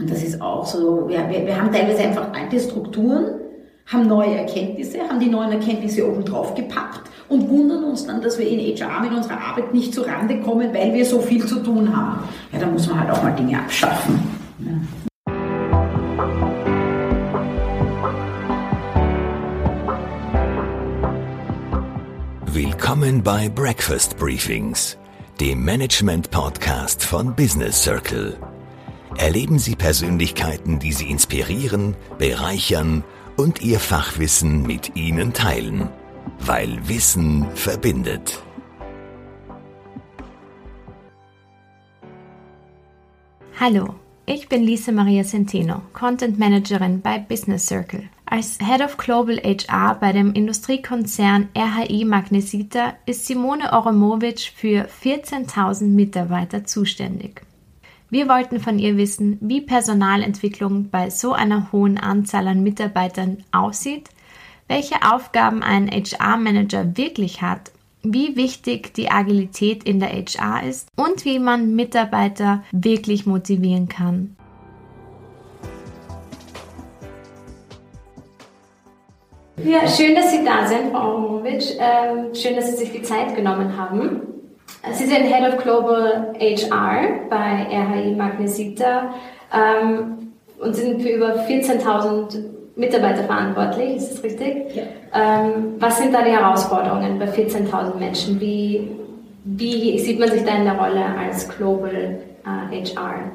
Und das ist auch so, wir, wir, wir haben teilweise einfach alte Strukturen, haben neue Erkenntnisse, haben die neuen Erkenntnisse oben drauf gepackt und wundern uns dann, dass wir in HR mit unserer Arbeit nicht zu Rande kommen, weil wir so viel zu tun haben. Ja, da muss man halt auch mal Dinge abschaffen. Ja. Willkommen bei Breakfast Briefings, dem Management-Podcast von Business Circle. Erleben Sie Persönlichkeiten, die Sie inspirieren, bereichern und Ihr Fachwissen mit Ihnen teilen. Weil Wissen verbindet. Hallo, ich bin Lisa Maria Centeno, Content Managerin bei Business Circle. Als Head of Global HR bei dem Industriekonzern RHI Magnesita ist Simone Oromovic für 14.000 Mitarbeiter zuständig. Wir wollten von ihr wissen, wie Personalentwicklung bei so einer hohen Anzahl an Mitarbeitern aussieht, welche Aufgaben ein HR-Manager wirklich hat, wie wichtig die Agilität in der HR ist und wie man Mitarbeiter wirklich motivieren kann. Ja, schön, dass Sie da sind, Frau Oromovic. Ähm, schön, dass Sie sich die Zeit genommen haben. Sie sind Head of Global HR bei RHI Magnesita ähm, und sind für über 14.000 Mitarbeiter verantwortlich, ist das richtig? Ja. Ähm, was sind da die Herausforderungen bei 14.000 Menschen? Wie, wie sieht man sich da in der Rolle als Global äh, HR?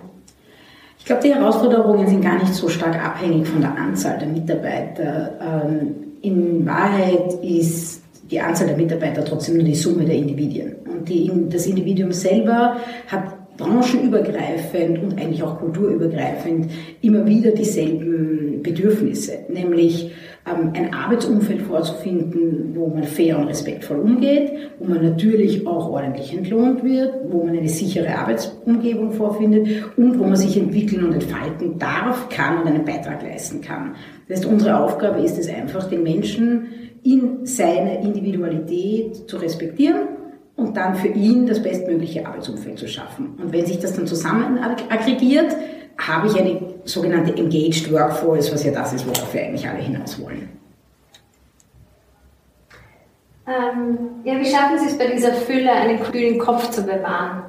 Ich glaube, die Herausforderungen sind gar nicht so stark abhängig von der Anzahl der Mitarbeiter. Ähm, in Wahrheit ist die Anzahl der Mitarbeiter trotzdem nur die Summe der Individuen. Und die, das Individuum selber hat branchenübergreifend und eigentlich auch kulturübergreifend immer wieder dieselben Bedürfnisse, nämlich ähm, ein Arbeitsumfeld vorzufinden, wo man fair und respektvoll umgeht, wo man natürlich auch ordentlich entlohnt wird, wo man eine sichere Arbeitsumgebung vorfindet und wo man sich entwickeln und entfalten darf, kann und einen Beitrag leisten kann. Das heißt, unsere Aufgabe ist es einfach, den Menschen in seiner Individualität zu respektieren und dann für ihn das bestmögliche Arbeitsumfeld zu schaffen. Und wenn sich das dann zusammen aggregiert, habe ich eine sogenannte Engaged Workforce, was ja das ist, worauf wir eigentlich alle hinaus wollen. Ähm, ja, wie schaffen Sie es bei dieser Fülle, einen kühlen Kopf zu bewahren?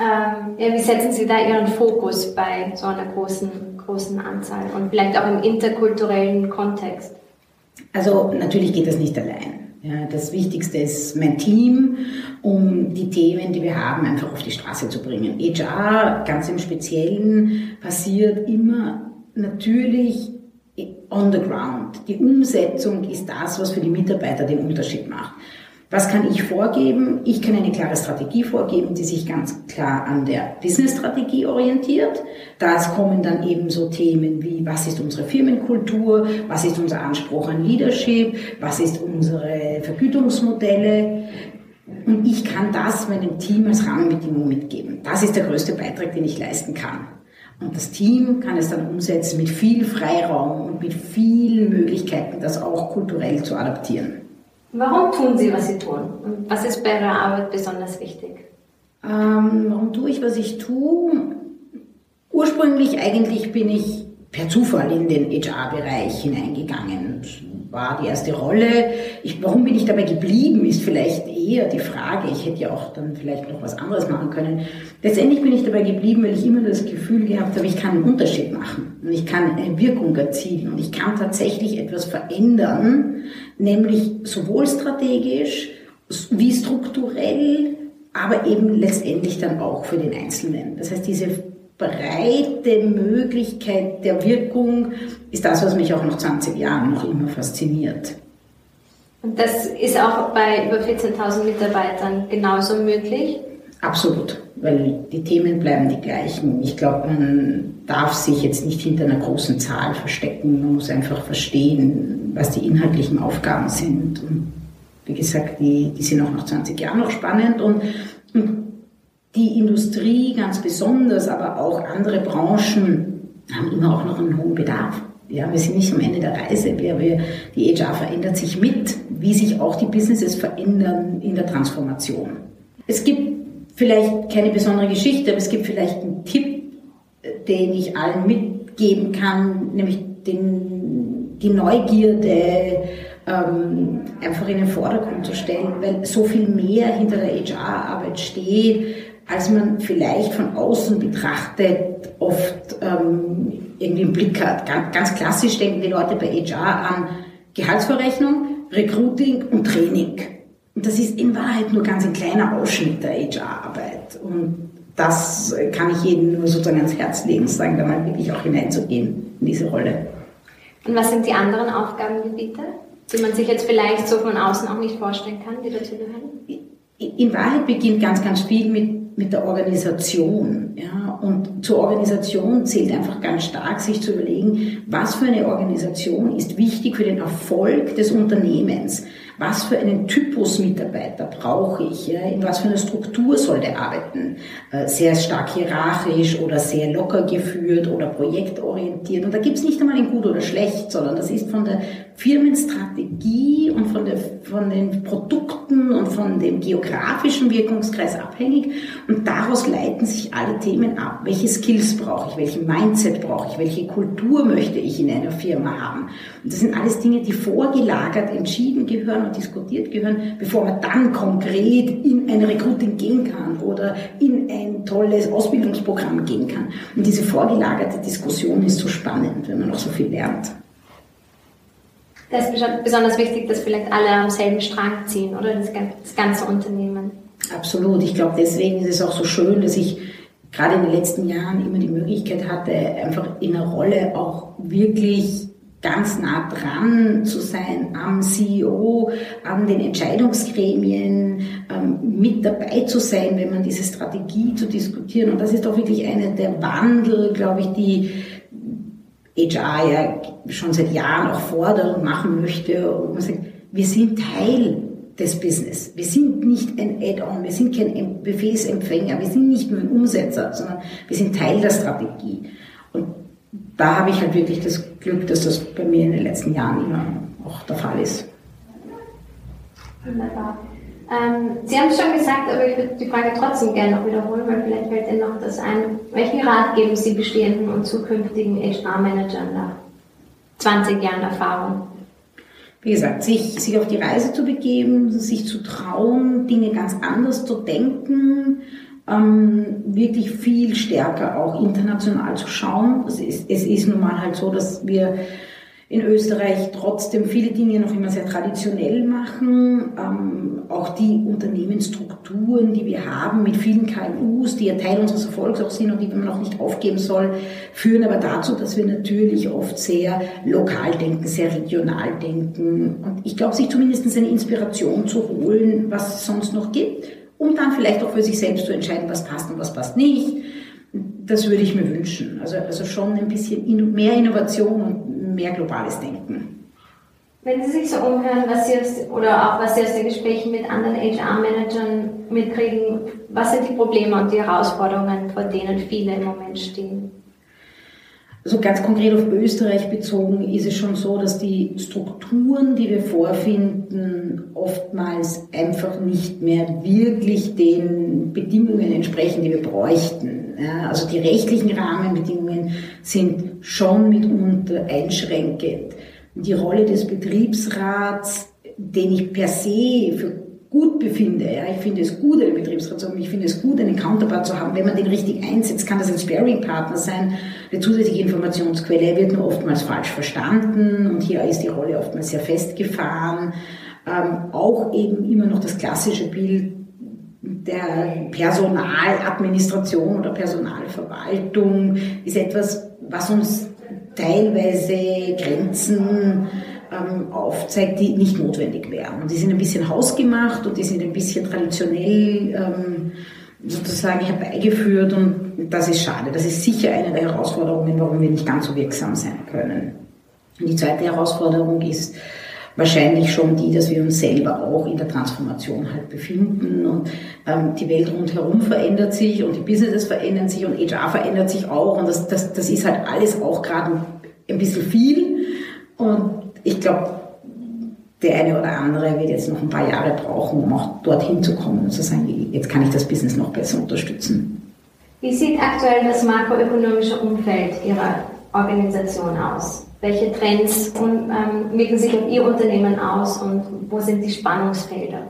Ähm, ja, wie setzen Sie da Ihren Fokus bei so einer großen, großen Anzahl und vielleicht auch im interkulturellen Kontext? Also natürlich geht das nicht allein. Ja, das Wichtigste ist mein Team, um die Themen, die wir haben, einfach auf die Straße zu bringen. HR ganz im Speziellen passiert immer natürlich on the ground. Die Umsetzung ist das, was für die Mitarbeiter den Unterschied macht. Was kann ich vorgeben? Ich kann eine klare Strategie vorgeben, die sich ganz klar an der Business-Strategie orientiert. Da kommen dann eben so Themen wie, was ist unsere Firmenkultur? Was ist unser Anspruch an Leadership? Was ist unsere Vergütungsmodelle? Und ich kann das meinem Team als Rahmenbedingung mitgeben. Das ist der größte Beitrag, den ich leisten kann. Und das Team kann es dann umsetzen mit viel Freiraum und mit vielen Möglichkeiten, das auch kulturell zu adaptieren. Warum tun Sie, was Sie tun? Und was ist bei Ihrer Arbeit besonders wichtig? Ähm, warum tue ich, was ich tue? Ursprünglich eigentlich bin ich per Zufall in den HR-Bereich hineingegangen. Das war die erste Rolle. Ich, warum bin ich dabei geblieben, ist vielleicht eher die Frage. Ich hätte ja auch dann vielleicht noch was anderes machen können. Letztendlich bin ich dabei geblieben, weil ich immer das Gefühl gehabt habe, ich kann einen Unterschied machen und ich kann eine Wirkung erzielen und ich kann tatsächlich etwas verändern, nämlich sowohl strategisch wie strukturell, aber eben letztendlich dann auch für den Einzelnen. Das heißt, diese breite Möglichkeit der Wirkung ist das, was mich auch nach 20 Jahren noch immer fasziniert. Und das ist auch bei über 14.000 Mitarbeitern genauso möglich? Absolut, weil die Themen bleiben die gleichen. Ich glaube, man darf sich jetzt nicht hinter einer großen Zahl verstecken. Man muss einfach verstehen, was die inhaltlichen Aufgaben sind. Und wie gesagt, die, die sind auch nach 20 Jahren noch spannend. Und, und die Industrie ganz besonders, aber auch andere Branchen haben immer auch noch einen hohen Bedarf. Ja, wir sind nicht am Ende der Reise. Wir, wir, die HR verändert sich mit, wie sich auch die Businesses verändern in der Transformation. Es gibt vielleicht keine besondere Geschichte, aber es gibt vielleicht einen Tipp, den ich allen mitgeben kann, nämlich den, die Neugierde, ähm, einfach in den Vordergrund zu stellen, weil so viel mehr hinter der HR-Arbeit steht, als man vielleicht von außen betrachtet oft ähm, irgendwie im Blick hat. Ganz, ganz klassisch denken die Leute bei HR an Gehaltsverrechnung, Recruiting und Training. Und das ist in Wahrheit nur ganz ein kleiner Ausschnitt der HR-Arbeit. Und das kann ich jedem nur sozusagen ans Herz legen, sagen, da mal wirklich auch hineinzugehen in diese Rolle. Und was sind die anderen Aufgabengebiete, die man sich jetzt vielleicht so von außen auch nicht vorstellen kann, die dazu gehören? In Wahrheit beginnt ganz, ganz viel mit, mit der Organisation. Ja? Und zur Organisation zählt einfach ganz stark, sich zu überlegen, was für eine Organisation ist wichtig für den Erfolg des Unternehmens was für einen Typus Mitarbeiter brauche ich, in was für einer Struktur soll der arbeiten, äh, sehr stark hierarchisch oder sehr locker geführt oder projektorientiert. Und da gibt es nicht einmal ein Gut oder Schlecht, sondern das ist von der Firmenstrategie und von, der, von den Produkten und von dem geografischen Wirkungskreis abhängig. Und daraus leiten sich alle Themen ab. Welche Skills brauche ich? Welchen Mindset brauche ich? Welche Kultur möchte ich in einer Firma haben? Und das sind alles Dinge, die vorgelagert entschieden gehören und diskutiert gehören, bevor man dann konkret in ein Recruiting gehen kann oder in ein tolles Ausbildungsprogramm gehen kann. Und diese vorgelagerte Diskussion ist so spannend, wenn man auch so viel lernt. Das ist besonders wichtig, dass vielleicht alle am selben Strang ziehen, oder? Das ganze Unternehmen. Absolut. Ich glaube, deswegen ist es auch so schön, dass ich gerade in den letzten Jahren immer die Möglichkeit hatte, einfach in einer Rolle auch wirklich ganz nah dran zu sein am CEO, an den Entscheidungsgremien, ähm, mit dabei zu sein, wenn man diese Strategie zu diskutieren. Und das ist doch wirklich eine der Wandel, glaube ich, die HR ja schon seit Jahren auch fordert und machen möchte. Und man sagt, wir sind Teil des Business. Wir sind nicht ein Add-on, wir sind kein Befehlsempfänger, wir sind nicht nur ein Umsetzer, sondern wir sind Teil der Strategie. Und da habe ich halt wirklich das Glück, dass das bei mir in den letzten Jahren immer auch der Fall ist. Wunderbar. Ähm, Sie haben es schon gesagt, aber ich würde die Frage trotzdem gerne noch wiederholen, weil vielleicht fällt Ihnen noch das ein. Welchen Rat geben Sie bestehenden und zukünftigen HR-Managern nach 20 Jahren Erfahrung? Wie gesagt, sich, sich auf die Reise zu begeben, sich zu trauen, Dinge ganz anders zu denken, ähm, wirklich viel stärker auch international zu schauen. Es ist, es ist nun mal halt so, dass wir in Österreich trotzdem viele Dinge noch immer sehr traditionell machen. Ähm, auch die Unternehmensstrukturen, die wir haben mit vielen KMUs, die ja Teil unseres Erfolgs auch sind und die man auch nicht aufgeben soll, führen aber dazu, dass wir natürlich oft sehr lokal denken, sehr regional denken. Und ich glaube, sich zumindest eine Inspiration zu holen, was es sonst noch gibt, um dann vielleicht auch für sich selbst zu entscheiden, was passt und was passt nicht. Das würde ich mir wünschen. Also, also schon ein bisschen mehr Innovation und mehr globales Denken. Wenn Sie sich so umhören, was Sie aus, oder auch was Sie aus den Gesprächen mit anderen HR-Managern mitkriegen, was sind die Probleme und die Herausforderungen, vor denen viele im Moment stehen? Also ganz konkret auf Österreich bezogen ist es schon so, dass die Strukturen, die wir vorfinden, oftmals einfach nicht mehr wirklich den Bedingungen entsprechen, die wir bräuchten. Ja, also die rechtlichen Rahmenbedingungen sind schon mitunter einschränkend. Die Rolle des Betriebsrats, den ich per se für gut befinde. Ja, ich finde es gut, einen Betriebsrat zu haben. Ich finde es gut, einen Counterpart zu haben. Wenn man den richtig einsetzt, kann das ein Sparing-Partner sein, eine zusätzliche Informationsquelle. Er wird nur oftmals falsch verstanden und hier ist die Rolle oftmals sehr festgefahren. Ähm, auch eben immer noch das klassische Bild der Personaladministration oder Personalverwaltung ist etwas, was uns teilweise Grenzen ähm, aufzeigt, die nicht notwendig wären. Und die sind ein bisschen hausgemacht und die sind ein bisschen traditionell ähm, sozusagen herbeigeführt und das ist schade. Das ist sicher eine der Herausforderungen, warum wir nicht ganz so wirksam sein können. Und die zweite Herausforderung ist, wahrscheinlich schon die, dass wir uns selber auch in der Transformation halt befinden und ähm, die Welt rundherum verändert sich und die Businesses verändern sich und HR verändert sich auch und das, das, das ist halt alles auch gerade ein bisschen viel und ich glaube, der eine oder andere wird jetzt noch ein paar Jahre brauchen, um auch dorthin zu kommen und zu sagen, jetzt kann ich das Business noch besser unterstützen. Wie sieht aktuell das makroökonomische Umfeld Ihrer Organisation aus? Welche Trends ähm, wirken sich auf Ihr Unternehmen aus und wo sind die Spannungsfelder?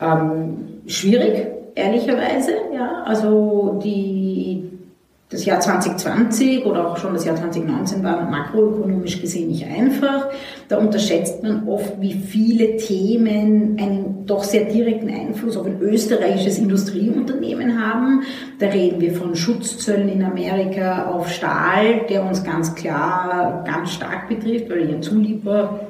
Ähm, schwierig, ehrlicherweise. Ja. Also die, das Jahr 2020 oder auch schon das Jahr 2019 war makroökonomisch gesehen nicht einfach. Da unterschätzt man oft, wie viele Themen einen doch sehr direkten Einfluss auf ein österreichisches Industrieunternehmen haben. Da reden wir von Schutzzöllen in Amerika auf Stahl, der uns ganz klar ganz stark betrifft, weil ein Zulieferer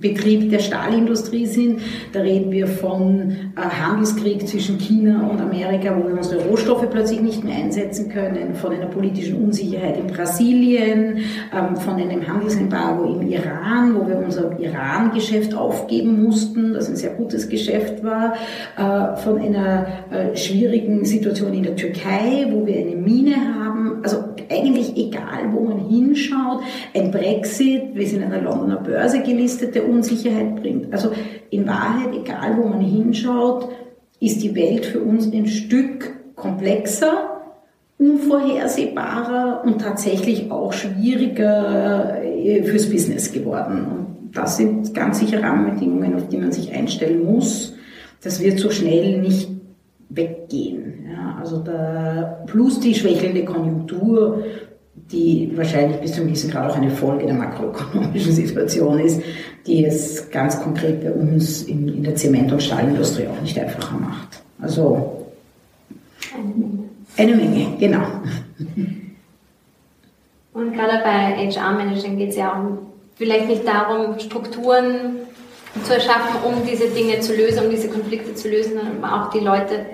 Betrieb der Stahlindustrie sind. Da reden wir von äh, Handelskrieg zwischen China und Amerika, wo wir unsere Rohstoffe plötzlich nicht mehr einsetzen können, von einer politischen Unsicherheit in Brasilien, ähm, von einem Handelsembargo im Iran, wo wir unser Iran-Geschäft aufgeben mussten, das ein sehr gutes Geschäft war, äh, von einer äh, schwierigen Situation in der Türkei, wo wir eine Mine haben. Also eigentlich egal, wo man hinschaut, ein Brexit, wir sind an der Londoner Börse gelistete Unsicherheit bringt. Also in Wahrheit, egal wo man hinschaut, ist die Welt für uns ein Stück komplexer, unvorhersehbarer und tatsächlich auch schwieriger äh, fürs Business geworden. Und das sind ganz sicher Rahmenbedingungen, auf die man sich einstellen muss. Das wird so schnell nicht weggehen. Ja, also da, plus die schwächelnde Konjunktur, die wahrscheinlich bis zu einem gewissen Grad auch eine Folge der makroökonomischen Situation ist, die es ganz konkret bei uns in, in der Zement- und Stahlindustrie auch nicht einfacher macht. Also eine Menge, genau. Und gerade bei HR-Managern geht es ja auch vielleicht nicht darum, Strukturen zu erschaffen, um diese Dinge zu lösen, um diese Konflikte zu lösen, sondern auch die Leute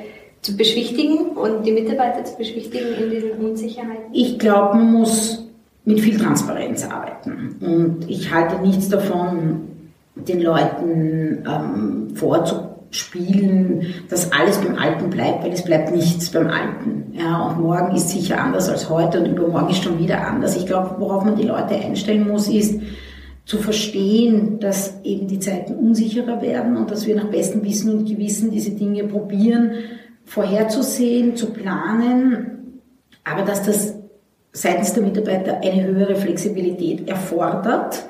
zu beschwichtigen und die Mitarbeiter zu beschwichtigen in diesen Unsicherheiten? Ich glaube, man muss mit viel Transparenz arbeiten. Und ich halte nichts davon, den Leuten ähm, vorzuspielen, dass alles beim Alten bleibt, weil es bleibt nichts beim Alten. Ja, und morgen ist sicher anders als heute und übermorgen ist schon wieder anders. Ich glaube, worauf man die Leute einstellen muss, ist, zu verstehen, dass eben die Zeiten unsicherer werden und dass wir nach bestem Wissen und Gewissen diese Dinge probieren, vorherzusehen, zu planen, aber dass das seitens der Mitarbeiter eine höhere Flexibilität erfordert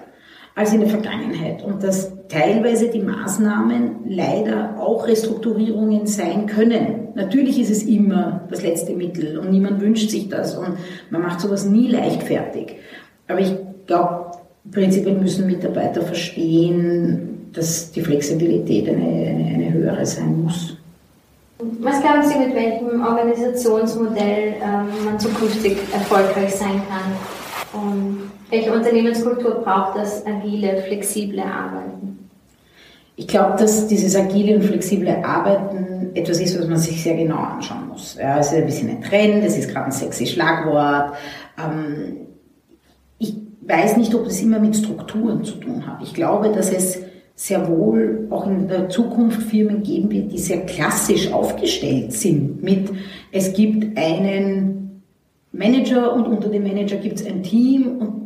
als in der Vergangenheit und dass teilweise die Maßnahmen leider auch Restrukturierungen sein können. Natürlich ist es immer das letzte Mittel und niemand wünscht sich das und man macht sowas nie leichtfertig. Aber ich glaube, prinzipiell müssen Mitarbeiter verstehen, dass die Flexibilität eine, eine, eine höhere sein muss. Was glauben Sie, mit welchem Organisationsmodell ähm, man zukünftig erfolgreich sein kann? Und welche Unternehmenskultur braucht das agile, flexible Arbeiten? Ich glaube, dass dieses agile und flexible Arbeiten etwas ist, was man sich sehr genau anschauen muss. Ja, es ist ein bisschen ein Trend, es ist gerade ein sexy Schlagwort. Ähm, ich weiß nicht, ob es immer mit Strukturen zu tun hat. Ich glaube, dass es sehr wohl auch in der Zukunft Firmen geben wird, die sehr klassisch aufgestellt sind mit, es gibt einen Manager und unter dem Manager gibt es ein Team und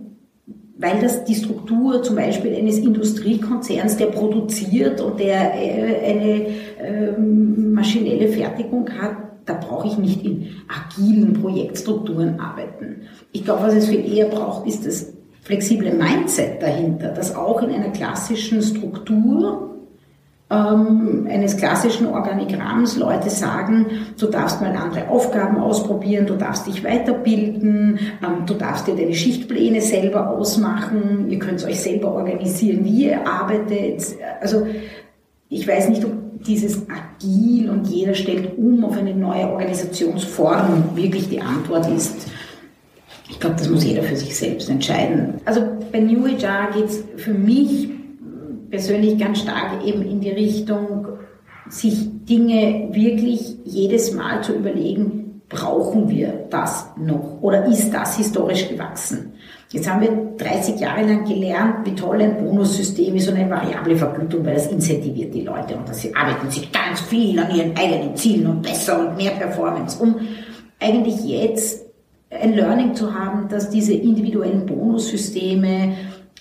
weil das die Struktur zum Beispiel eines Industriekonzerns, der produziert und der äh, eine ähm, maschinelle Fertigung hat, da brauche ich nicht in agilen Projektstrukturen arbeiten. Ich glaube, was es viel eher braucht, ist das flexible Mindset dahinter, dass auch in einer klassischen Struktur ähm, eines klassischen Organigramms Leute sagen, du darfst mal andere Aufgaben ausprobieren, du darfst dich weiterbilden, ähm, du darfst dir deine Schichtpläne selber ausmachen, ihr könnt euch selber organisieren, wie ihr arbeitet. Also ich weiß nicht, ob dieses Agil und jeder stellt um auf eine neue Organisationsform wirklich die Antwort ist. Ich glaube, das muss jeder für sich selbst entscheiden. Also bei New HR geht es für mich persönlich ganz stark eben in die Richtung, sich Dinge wirklich jedes Mal zu überlegen, brauchen wir das noch oder ist das historisch gewachsen? Jetzt haben wir 30 Jahre lang gelernt, wie toll ein Bonussystem ist und eine variable Vergütung, weil das incentiviert die Leute und sie arbeiten sich ganz viel an ihren eigenen Zielen und besser und mehr Performance, um eigentlich jetzt ein Learning zu haben, dass diese individuellen Bonussysteme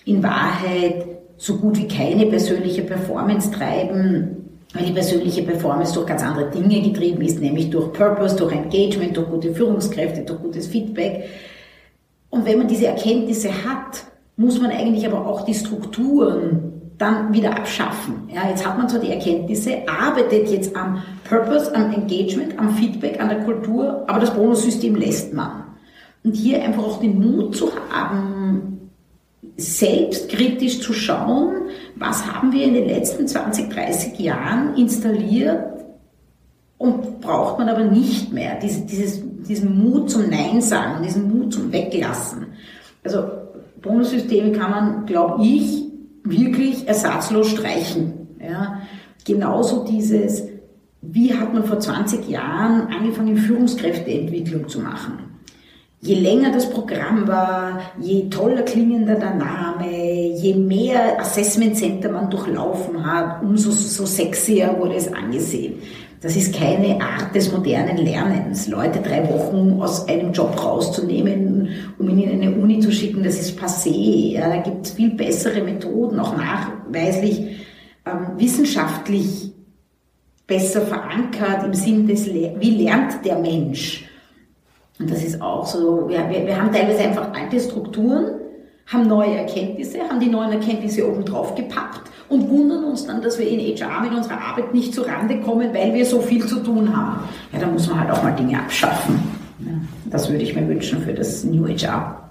in Wahrheit so gut wie keine persönliche Performance treiben, weil die persönliche Performance durch ganz andere Dinge getrieben ist, nämlich durch Purpose, durch Engagement, durch gute Führungskräfte, durch gutes Feedback. Und wenn man diese Erkenntnisse hat, muss man eigentlich aber auch die Strukturen dann wieder abschaffen. Ja, jetzt hat man zwar die Erkenntnisse, arbeitet jetzt am Purpose, am Engagement, am Feedback, an der Kultur, aber das Bonussystem lässt man. Und hier einfach auch den Mut zu haben, selbstkritisch zu schauen, was haben wir in den letzten 20, 30 Jahren installiert und braucht man aber nicht mehr. Diese, dieses, diesen Mut zum Nein sagen, diesen Mut zum Weglassen. Also Bonussysteme kann man, glaube ich, wirklich ersatzlos streichen. Ja. Genauso dieses, wie hat man vor 20 Jahren angefangen, Führungskräfteentwicklung zu machen? Je länger das Programm war, je toller klingender der Name, je mehr Assessment Center man durchlaufen hat, umso so sexier wurde es angesehen. Das ist keine Art des modernen Lernens. Leute drei Wochen aus einem Job rauszunehmen, um ihn in eine Uni zu schicken, das ist passé. Ja, da gibt es viel bessere Methoden, auch nachweislich ähm, wissenschaftlich besser verankert im Sinn des, Le wie lernt der Mensch? Und das ist auch so, wir, wir, wir haben teilweise einfach alte Strukturen, haben neue Erkenntnisse, haben die neuen Erkenntnisse oben drauf gepackt und wundern uns dann, dass wir in HR mit unserer Arbeit nicht zu Rande kommen, weil wir so viel zu tun haben. Ja, da muss man halt auch mal Dinge abschaffen. Ja, das würde ich mir wünschen für das New HR.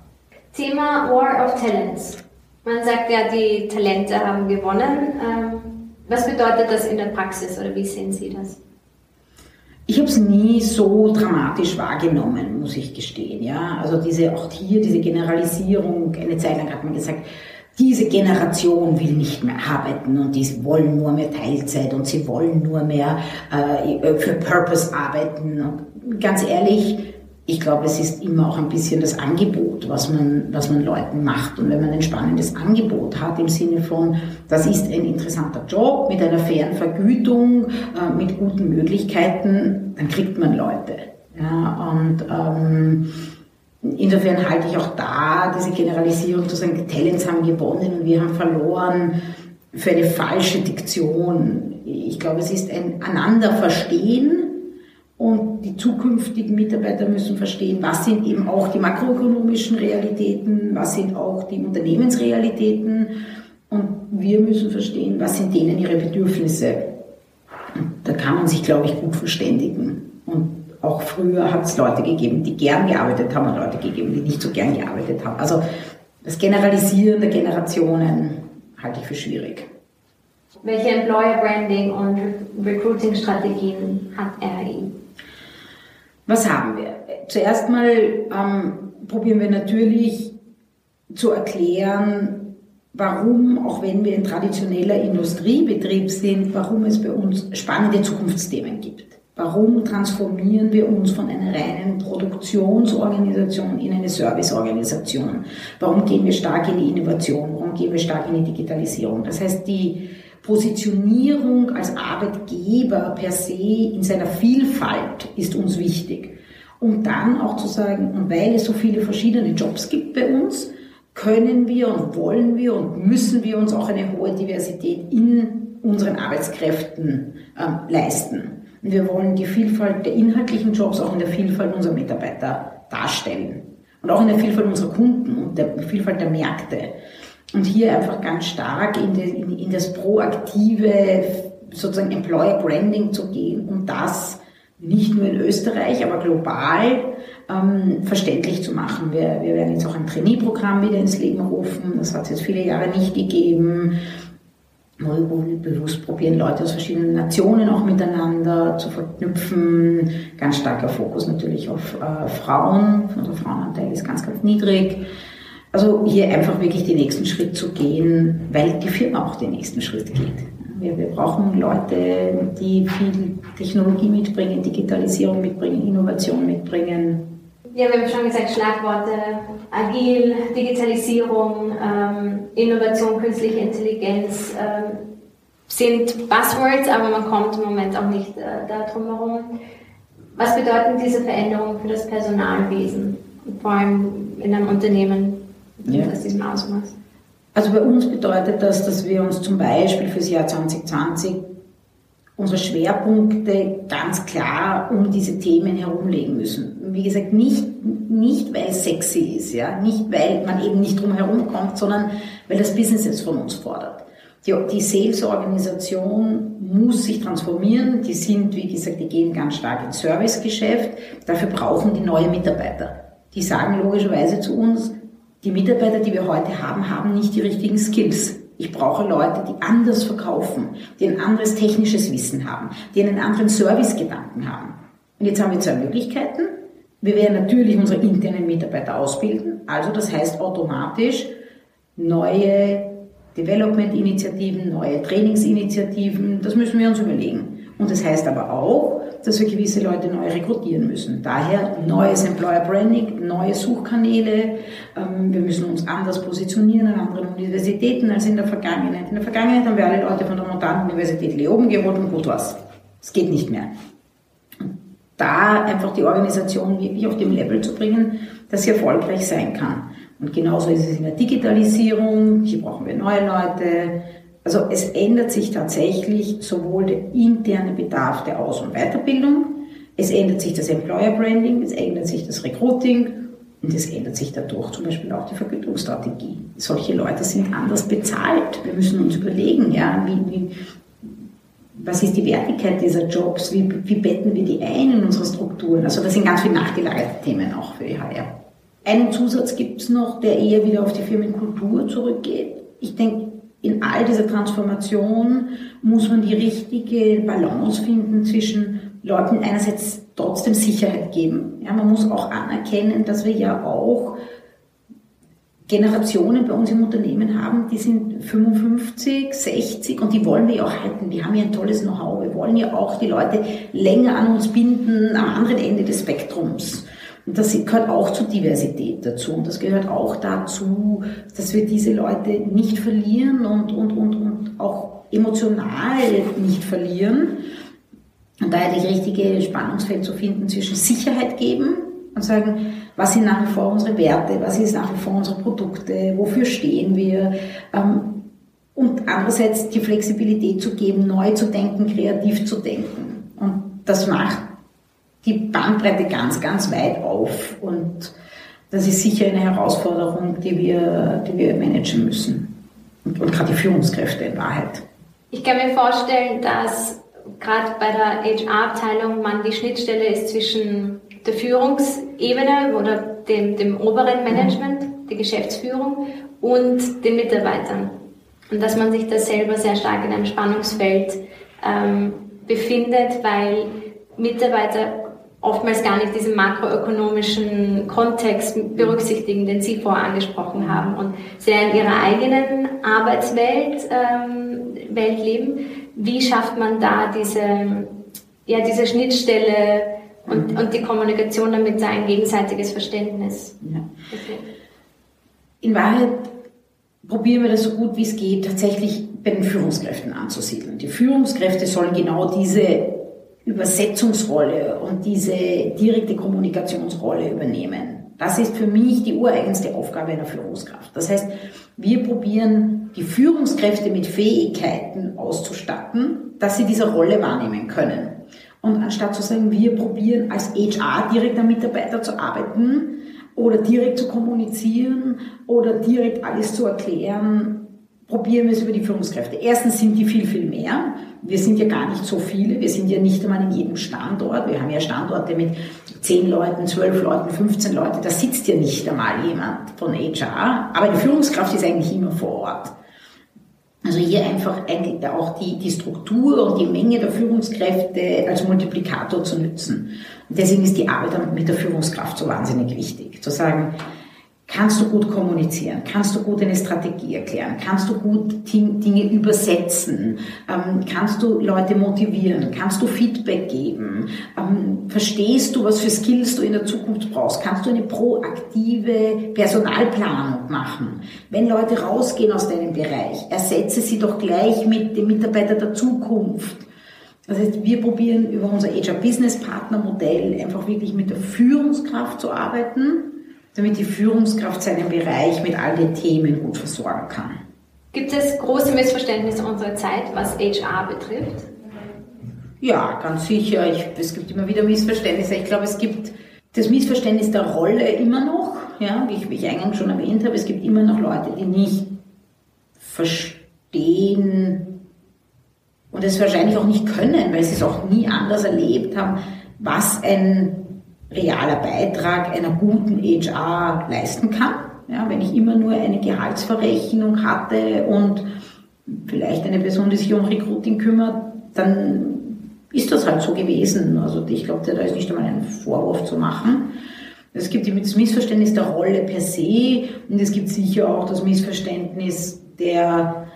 Thema War of Talents. Man sagt ja, die Talente haben gewonnen. Ähm, was bedeutet das in der Praxis oder wie sehen Sie das? Ich habe es nie so dramatisch wahrgenommen, muss ich gestehen. Ja, also diese auch hier diese Generalisierung. Eine Zeit lang hat man gesagt, diese Generation will nicht mehr arbeiten und die wollen nur mehr Teilzeit und sie wollen nur mehr äh, für Purpose arbeiten. Und ganz ehrlich, ich glaube, es ist immer auch ein bisschen das Angebot, was man, was man Leuten macht. Und wenn man ein spannendes Angebot hat im Sinne von, das ist ein interessanter Job mit einer fairen Vergütung, äh, mit guten Möglichkeiten, dann kriegt man Leute. Ja, und ähm, insofern halte ich auch da diese Generalisierung zu sagen, Talents haben gewonnen und wir haben verloren für eine falsche Diktion. Ich glaube, es ist ein Aneinanderverstehen und die zukünftigen Mitarbeiter müssen verstehen, was sind eben auch die makroökonomischen Realitäten, was sind auch die Unternehmensrealitäten. Und wir müssen verstehen, was sind denen ihre Bedürfnisse. Da kann man sich, glaube ich, gut verständigen. Und auch früher hat es Leute gegeben, die gern gearbeitet haben und Leute gegeben, die nicht so gern gearbeitet haben. Also das Generalisieren der Generationen halte ich für schwierig. Welche Employer Branding und Recruiting Strategien hat RI? Was haben wir? Zuerst mal ähm, probieren wir natürlich zu erklären, warum, auch wenn wir ein traditioneller Industriebetrieb sind, warum es bei uns spannende Zukunftsthemen gibt. Warum transformieren wir uns von einer reinen Produktionsorganisation in eine Serviceorganisation? Warum gehen wir stark in die Innovation? Warum gehen wir stark in die Digitalisierung? Das heißt, die Positionierung als Arbeitgeber per se in seiner Vielfalt ist uns wichtig. Und dann auch zu sagen, und weil es so viele verschiedene Jobs gibt bei uns, können wir und wollen wir und müssen wir uns auch eine hohe Diversität in unseren Arbeitskräften äh, leisten. Und wir wollen die Vielfalt der inhaltlichen Jobs auch in der Vielfalt unserer Mitarbeiter darstellen. Und auch in der Vielfalt unserer Kunden und der Vielfalt der Märkte. Und hier einfach ganz stark in, die, in, in das proaktive, sozusagen Employer Branding zu gehen und das nicht nur in Österreich, aber global ähm, verständlich zu machen. Wir, wir werden jetzt auch ein Trainee-Programm wieder ins Leben rufen. Das hat es jetzt viele Jahre nicht gegeben. Wo wir bewusst probieren, Leute aus verschiedenen Nationen auch miteinander zu verknüpfen. Ganz starker Fokus natürlich auf äh, Frauen. Unser Frauenanteil ist ganz, ganz niedrig. Also hier einfach wirklich den nächsten Schritt zu gehen, weil die Firma auch den nächsten Schritt geht. Wir, wir brauchen Leute, die viel Technologie mitbringen, Digitalisierung mitbringen, Innovation mitbringen. Ja, wir haben schon gesagt, Schlagworte agil, Digitalisierung, ähm, Innovation, künstliche Intelligenz ähm, sind Buzzwords, aber man kommt im Moment auch nicht äh, darum herum. Was bedeuten diese Veränderungen für das Personalwesen, vor allem in einem Unternehmen ja. aus diesem Ausmaß? Also bei uns bedeutet das, dass wir uns zum Beispiel fürs Jahr 2020 unsere Schwerpunkte ganz klar um diese Themen herumlegen müssen. Wie gesagt, nicht, nicht weil es sexy ist, ja, nicht weil man eben nicht drum herum kommt, sondern weil das Business es von uns fordert. Die, die Sales-Organisation muss sich transformieren. Die sind, wie gesagt, die gehen ganz stark ins Servicegeschäft. Dafür brauchen die neue Mitarbeiter. Die sagen logischerweise zu uns, die Mitarbeiter, die wir heute haben, haben nicht die richtigen Skills. Ich brauche Leute, die anders verkaufen, die ein anderes technisches Wissen haben, die einen anderen Servicegedanken haben. Und jetzt haben wir zwei Möglichkeiten. Wir werden natürlich unsere internen Mitarbeiter ausbilden. Also das heißt automatisch neue Development-Initiativen, neue Trainingsinitiativen. Das müssen wir uns überlegen. Und das heißt aber auch, dass wir gewisse Leute neu rekrutieren müssen. Daher neues Employer Branding, neue Suchkanäle. Ähm, wir müssen uns anders positionieren an anderen Universitäten als in der Vergangenheit. In der Vergangenheit haben wir alle Leute von der Montanuniversität Leoben geholt und gut was. Es geht nicht mehr. Da einfach die Organisation wirklich auf dem Level zu bringen, dass sie erfolgreich sein kann. Und genauso ist es in der Digitalisierung. Hier brauchen wir neue Leute. Also es ändert sich tatsächlich sowohl der interne Bedarf der Aus- und Weiterbildung, es ändert sich das Employer Branding, es ändert sich das Recruiting und es ändert sich dadurch zum Beispiel auch die Vergütungsstrategie. Solche Leute sind anders bezahlt. Wir müssen uns überlegen, ja, wie, wie, was ist die Wertigkeit dieser Jobs, wie, wie betten wir die ein in unsere Strukturen. Also das sind ganz viele nachgelagerte Themen auch für die HR. Einen Zusatz gibt es noch, der eher wieder auf die Firmenkultur zurückgeht. Ich denke, in all dieser Transformation muss man die richtige Balance finden zwischen Leuten einerseits trotzdem Sicherheit geben. Ja, man muss auch anerkennen, dass wir ja auch Generationen bei uns im Unternehmen haben, die sind 55, 60 und die wollen wir ja auch halten. Wir haben ja ein tolles Know-how. Wir wollen ja auch die Leute länger an uns binden am anderen Ende des Spektrums. Und das gehört auch zur Diversität dazu. Und das gehört auch dazu, dass wir diese Leute nicht verlieren und, und, und, und auch emotional nicht verlieren. Und daher das richtige Spannungsfeld zu finden zwischen Sicherheit geben und sagen, was sind nach wie vor unsere Werte, was ist nach wie vor unsere Produkte, wofür stehen wir. Ähm, und andererseits die Flexibilität zu geben, neu zu denken, kreativ zu denken. Und das macht die Bandbreite ganz, ganz weit auf. Und das ist sicher eine Herausforderung, die wir, die wir managen müssen. Und, und gerade die Führungskräfte in Wahrheit. Ich kann mir vorstellen, dass gerade bei der HR-Abteilung man die Schnittstelle ist zwischen der Führungsebene oder dem, dem oberen Management, der Geschäftsführung und den Mitarbeitern. Und dass man sich da selber sehr stark in einem Spannungsfeld ähm, befindet, weil Mitarbeiter oftmals gar nicht diesen makroökonomischen Kontext berücksichtigen, den Sie vorher angesprochen haben und sehr in ihrer eigenen Arbeitswelt ähm, Welt leben. Wie schafft man da diese, ja, diese Schnittstelle und, mhm. und die Kommunikation damit ein gegenseitiges Verständnis? Ja. In Wahrheit probieren wir das so gut wie es geht, tatsächlich bei den Führungskräften anzusiedeln. Die Führungskräfte sollen genau diese Übersetzungsrolle und diese direkte Kommunikationsrolle übernehmen. Das ist für mich die ureigenste Aufgabe einer Führungskraft. Das heißt, wir probieren die Führungskräfte mit Fähigkeiten auszustatten, dass sie diese Rolle wahrnehmen können. Und anstatt zu sagen, wir probieren als HR direkt am Mitarbeiter zu arbeiten oder direkt zu kommunizieren oder direkt alles zu erklären, probieren wir es über die Führungskräfte. Erstens sind die viel, viel mehr. Wir sind ja gar nicht so viele. Wir sind ja nicht einmal in jedem Standort. Wir haben ja Standorte mit 10 Leuten, 12 Leuten, 15 Leuten. Da sitzt ja nicht einmal jemand von HR. Aber die Führungskraft ist eigentlich immer vor Ort. Also hier einfach auch die, die Struktur und die Menge der Führungskräfte als Multiplikator zu nutzen. Und deswegen ist die Arbeit mit der Führungskraft so wahnsinnig wichtig. Zu sagen, Kannst du gut kommunizieren? Kannst du gut eine Strategie erklären? Kannst du gut Dinge übersetzen? Ähm, kannst du Leute motivieren? Kannst du Feedback geben? Ähm, verstehst du, was für Skills du in der Zukunft brauchst? Kannst du eine proaktive Personalplanung machen? Wenn Leute rausgehen aus deinem Bereich, ersetze sie doch gleich mit dem Mitarbeiter der Zukunft. Das heißt, wir probieren über unser HR Business Partner Modell einfach wirklich mit der Führungskraft zu arbeiten damit die Führungskraft seinen Bereich mit all den Themen gut versorgen kann. Gibt es große Missverständnisse unserer Zeit, was HR betrifft? Ja, ganz sicher. Ich, es gibt immer wieder Missverständnisse. Ich glaube, es gibt das Missverständnis der Rolle immer noch, ja, wie ich, wie ich eingangs schon erwähnt habe. Es gibt immer noch Leute, die nicht verstehen und es wahrscheinlich auch nicht können, weil sie es auch nie anders erlebt haben, was ein realer Beitrag einer guten HR leisten kann. Ja, wenn ich immer nur eine Gehaltsverrechnung hatte und vielleicht eine Person, die sich um Recruiting kümmert, dann ist das halt so gewesen. Also ich glaube, da ist nicht einmal ein Vorwurf zu machen. Es gibt das Missverständnis der Rolle per se und es gibt sicher auch das Missverständnis der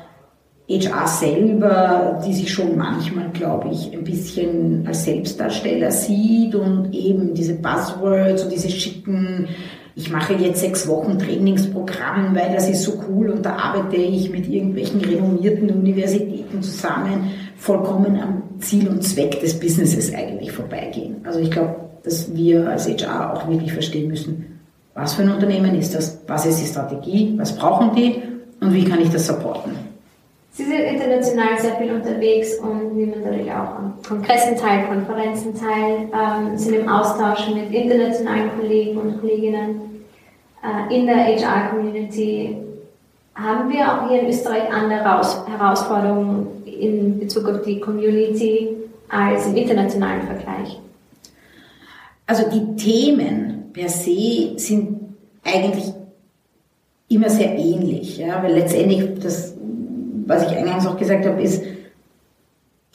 HR selber, die sich schon manchmal, glaube ich, ein bisschen als Selbstdarsteller sieht und eben diese Buzzwords und diese schicken, ich mache jetzt sechs Wochen Trainingsprogramm, weil das ist so cool und da arbeite ich mit irgendwelchen renommierten Universitäten zusammen, vollkommen am Ziel und Zweck des Businesses eigentlich vorbeigehen. Also ich glaube, dass wir als HR auch wirklich verstehen müssen, was für ein Unternehmen ist das, was ist die Strategie, was brauchen die und wie kann ich das supporten. Sie sind international sehr viel unterwegs und nehmen natürlich auch an Kongressen teil, Konferenzen teil, ähm, sind im Austausch mit internationalen Kollegen und Kolleginnen äh, in der HR-Community. Haben wir auch hier in Österreich andere Herausforderungen in Bezug auf die Community als im internationalen Vergleich? Also die Themen per se sind eigentlich immer sehr ähnlich, ja, weil letztendlich das was ich eingangs auch gesagt habe, ist,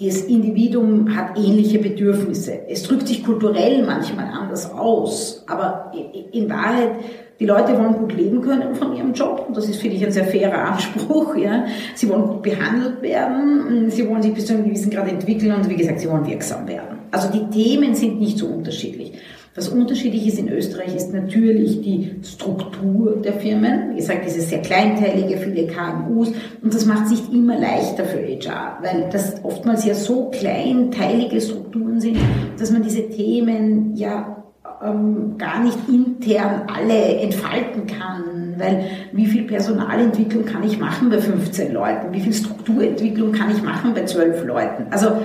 das Individuum hat ähnliche Bedürfnisse. Es drückt sich kulturell manchmal anders aus, aber in Wahrheit, die Leute wollen gut leben können von ihrem Job und das ist, finde ich, ein sehr fairer Anspruch. Ja. Sie wollen gut behandelt werden, sie wollen sich bis zu einem gewissen Grad entwickeln und wie gesagt, sie wollen wirksam werden. Also die Themen sind nicht so unterschiedlich. Was unterschiedlich ist in Österreich, ist natürlich die Struktur der Firmen. Wie gesagt, dieses sehr kleinteilige, viele KMUs. Und das macht es nicht immer leichter für HR, weil das oftmals ja so kleinteilige Strukturen sind, dass man diese Themen ja ähm, gar nicht intern alle entfalten kann, weil wie viel Personalentwicklung kann ich machen bei 15 Leuten, wie viel Strukturentwicklung kann ich machen bei 12 Leuten. Also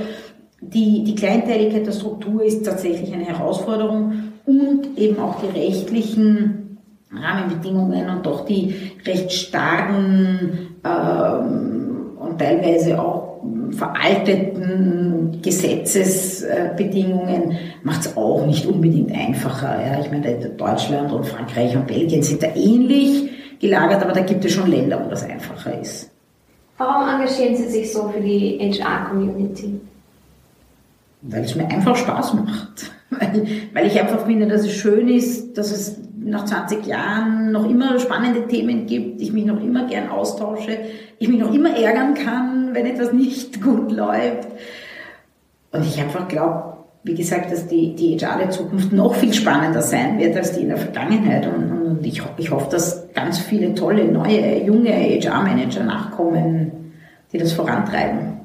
die, die Kleinteiligkeit der Struktur ist tatsächlich eine Herausforderung und eben auch die rechtlichen Rahmenbedingungen und doch die recht starken ähm, und teilweise auch veralteten Gesetzesbedingungen macht es auch nicht unbedingt einfacher. Ja. Ich meine, Deutschland und Frankreich und Belgien sind da ähnlich gelagert, aber da gibt es schon Länder, wo das einfacher ist. Warum engagieren Sie sich so für die HR-Community? Weil es mir einfach Spaß macht. Weil, ich einfach finde, dass es schön ist, dass es nach 20 Jahren noch immer spannende Themen gibt, ich mich noch immer gern austausche, ich mich noch immer ärgern kann, wenn etwas nicht gut läuft. Und ich einfach glaube, wie gesagt, dass die, die HR Zukunft noch viel spannender sein wird als die in der Vergangenheit. Und, und ich, ich hoffe, dass ganz viele tolle, neue, junge HR-Manager nachkommen, die das vorantreiben.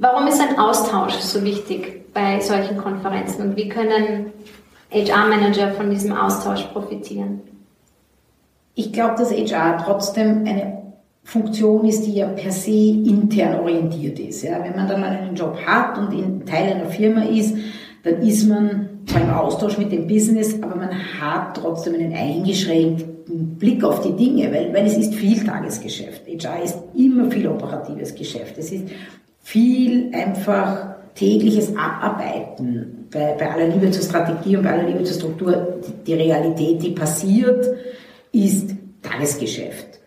Warum ist ein Austausch so wichtig bei solchen Konferenzen und wie können HR-Manager von diesem Austausch profitieren? Ich glaube, dass HR trotzdem eine Funktion ist, die ja per se intern orientiert ist. Ja, wenn man dann mal einen Job hat und in Teil einer Firma ist, dann ist man zwar im Austausch mit dem Business, aber man hat trotzdem einen eingeschränkten Blick auf die Dinge, weil, weil es ist viel Tagesgeschäft. HR ist immer viel operatives Geschäft. Es ist viel einfach tägliches Abarbeiten bei, bei aller Liebe zur Strategie und bei aller Liebe zur Struktur. Die, die Realität, die passiert, ist Tagesgeschäft.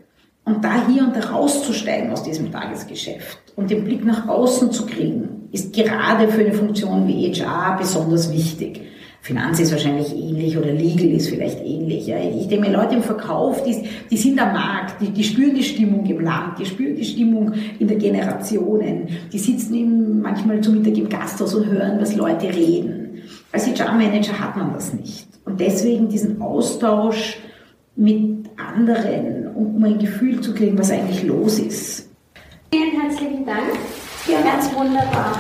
Und da hier und da rauszusteigen aus diesem Tagesgeschäft und den Blick nach außen zu kriegen, ist gerade für eine Funktion wie HR besonders wichtig. Finanz ist wahrscheinlich ähnlich oder Legal ist vielleicht ähnlich. Ja. Ich denke mir, Leute im Verkauf, die, die sind am Markt, die, die spüren die Stimmung im Land, die spüren die Stimmung in der Generationen, die sitzen eben manchmal zu Mittag im Gasthaus und hören, was Leute reden. Als HR-Manager hat man das nicht. Und deswegen diesen Austausch mit anderen, um ein Gefühl zu kriegen, was eigentlich los ist. Vielen herzlichen Dank. Ja. Ganz wunderbar.